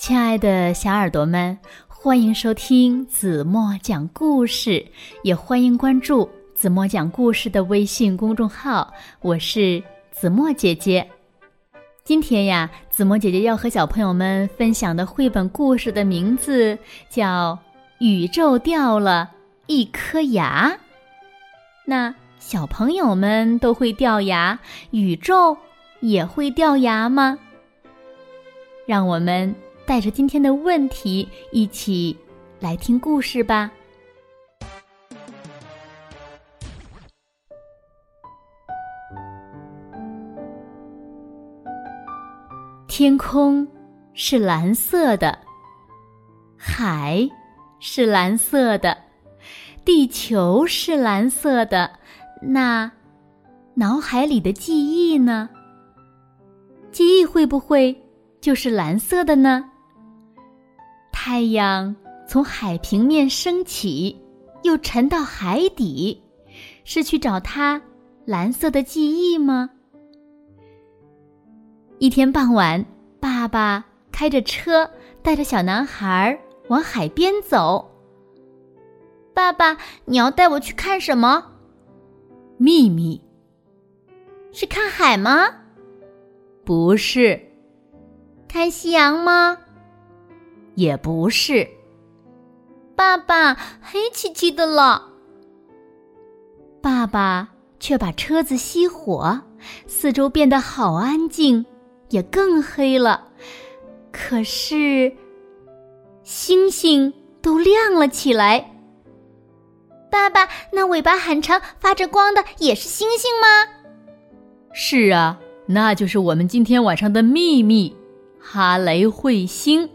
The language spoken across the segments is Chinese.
亲爱的小耳朵们，欢迎收听子墨讲故事，也欢迎关注子墨讲故事的微信公众号。我是子墨姐姐。今天呀，子墨姐姐要和小朋友们分享的绘本故事的名字叫《宇宙掉了一颗牙》。那小朋友们都会掉牙，宇宙也会掉牙吗？让我们带着今天的问题一起来听故事吧。天空是蓝色的，海是蓝色的，地球是蓝色的。那脑海里的记忆呢？记忆会不会就是蓝色的呢？太阳从海平面升起，又沉到海底，是去找它蓝色的记忆吗？一天傍晚，爸爸开着车带着小男孩往海边走。爸爸，你要带我去看什么？秘密？是看海吗？不是。看夕阳吗？也不是。爸爸，黑漆漆的了。爸爸却把车子熄火，四周变得好安静。也更黑了，可是星星都亮了起来。爸爸，那尾巴很长、发着光的也是星星吗？是啊，那就是我们今天晚上的秘密——哈雷彗星。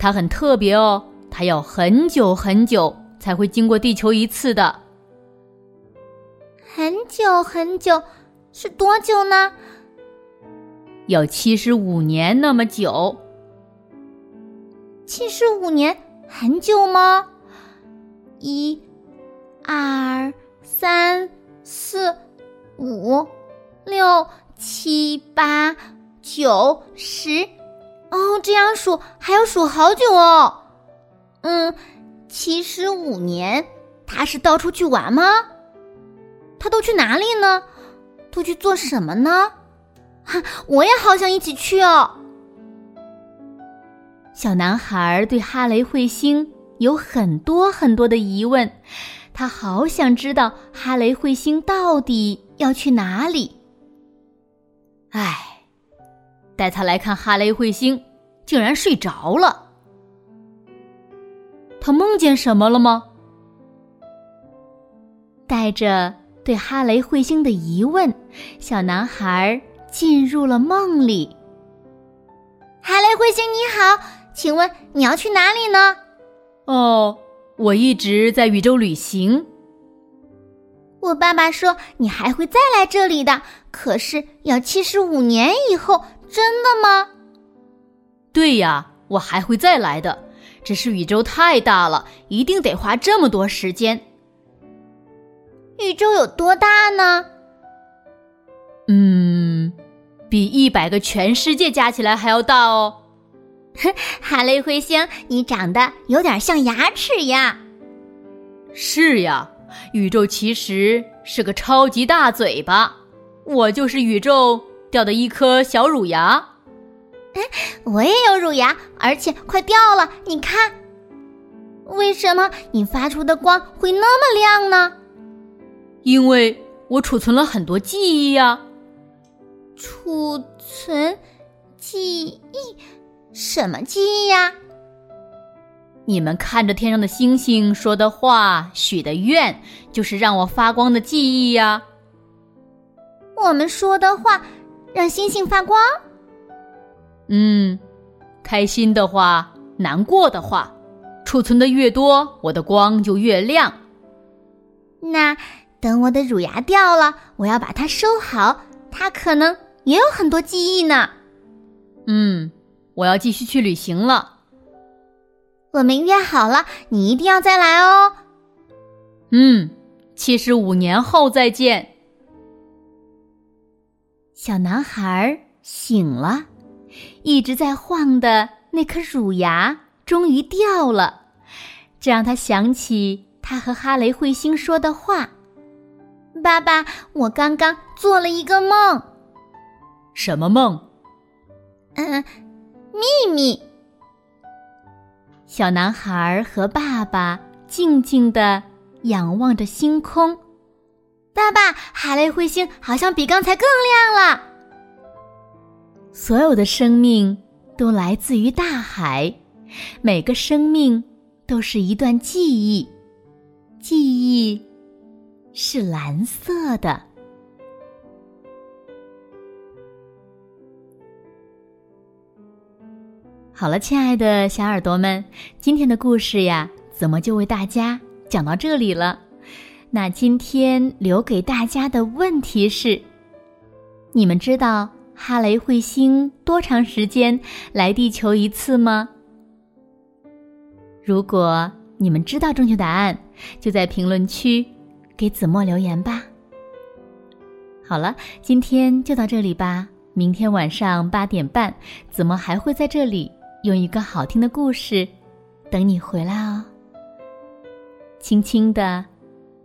它很特别哦，它要很久很久才会经过地球一次的。很久很久，是多久呢？要七十五年那么久，七十五年很久吗？一、二、三、四、五、六、七、八、九、十，哦，这样数还要数好久哦。嗯，七十五年，他是到处去玩吗？他都去哪里呢？都去做什么呢？哈，我也好想一起去哦。小男孩对哈雷彗星有很多很多的疑问，他好想知道哈雷彗星到底要去哪里。唉，带他来看哈雷彗星，竟然睡着了。他梦见什么了吗？带着对哈雷彗星的疑问，小男孩。进入了梦里。哈雷彗星，你好，请问你要去哪里呢？哦，我一直在宇宙旅行。我爸爸说你还会再来这里的，可是要七十五年以后，真的吗？对呀，我还会再来的，只是宇宙太大了，一定得花这么多时间。宇宙有多大呢？嗯，比一百个全世界加起来还要大哦。哈雷彗星，你长得有点像牙齿呀。是呀，宇宙其实是个超级大嘴巴，我就是宇宙掉的一颗小乳牙。哎，我也有乳牙，而且快掉了，你看。为什么你发出的光会那么亮呢？因为我储存了很多记忆呀。储存记忆，什么记忆呀？你们看着天上的星星说的话、许的愿，就是让我发光的记忆呀。我们说的话让星星发光？嗯，开心的话、难过的话，储存的越多，我的光就越亮。那等我的乳牙掉了，我要把它收好，它可能。也有很多记忆呢。嗯，我要继续去旅行了。我们约好了，你一定要再来哦。嗯，七十五年后再见。小男孩醒了，一直在晃的那颗乳牙终于掉了，这让他想起他和哈雷彗星说的话：“爸爸，我刚刚做了一个梦。”“什么梦？”“嗯，秘密。”小男孩和爸爸静静的仰望着星空。爸爸，海雷彗星好像比刚才更亮了。所有的生命都来自于大海，每个生命都是一段记忆，记忆是蓝色的。好了，亲爱的小耳朵们，今天的故事呀，怎么就为大家讲到这里了？那今天留给大家的问题是：你们知道哈雷彗星多长时间来地球一次吗？如果你们知道正确答案，就在评论区给子墨留言吧。好了，今天就到这里吧。明天晚上八点半，子墨还会在这里用一个好听的故事等你回来哦。轻轻的。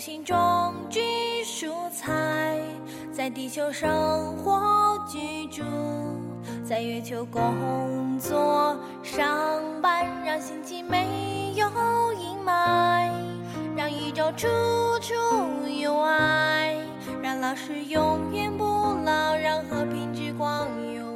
在土星种植蔬菜，在地球生活居住，在月球工作上班，让星际没有阴霾，让宇宙处处有爱，让老师永远不老，让和平之光。永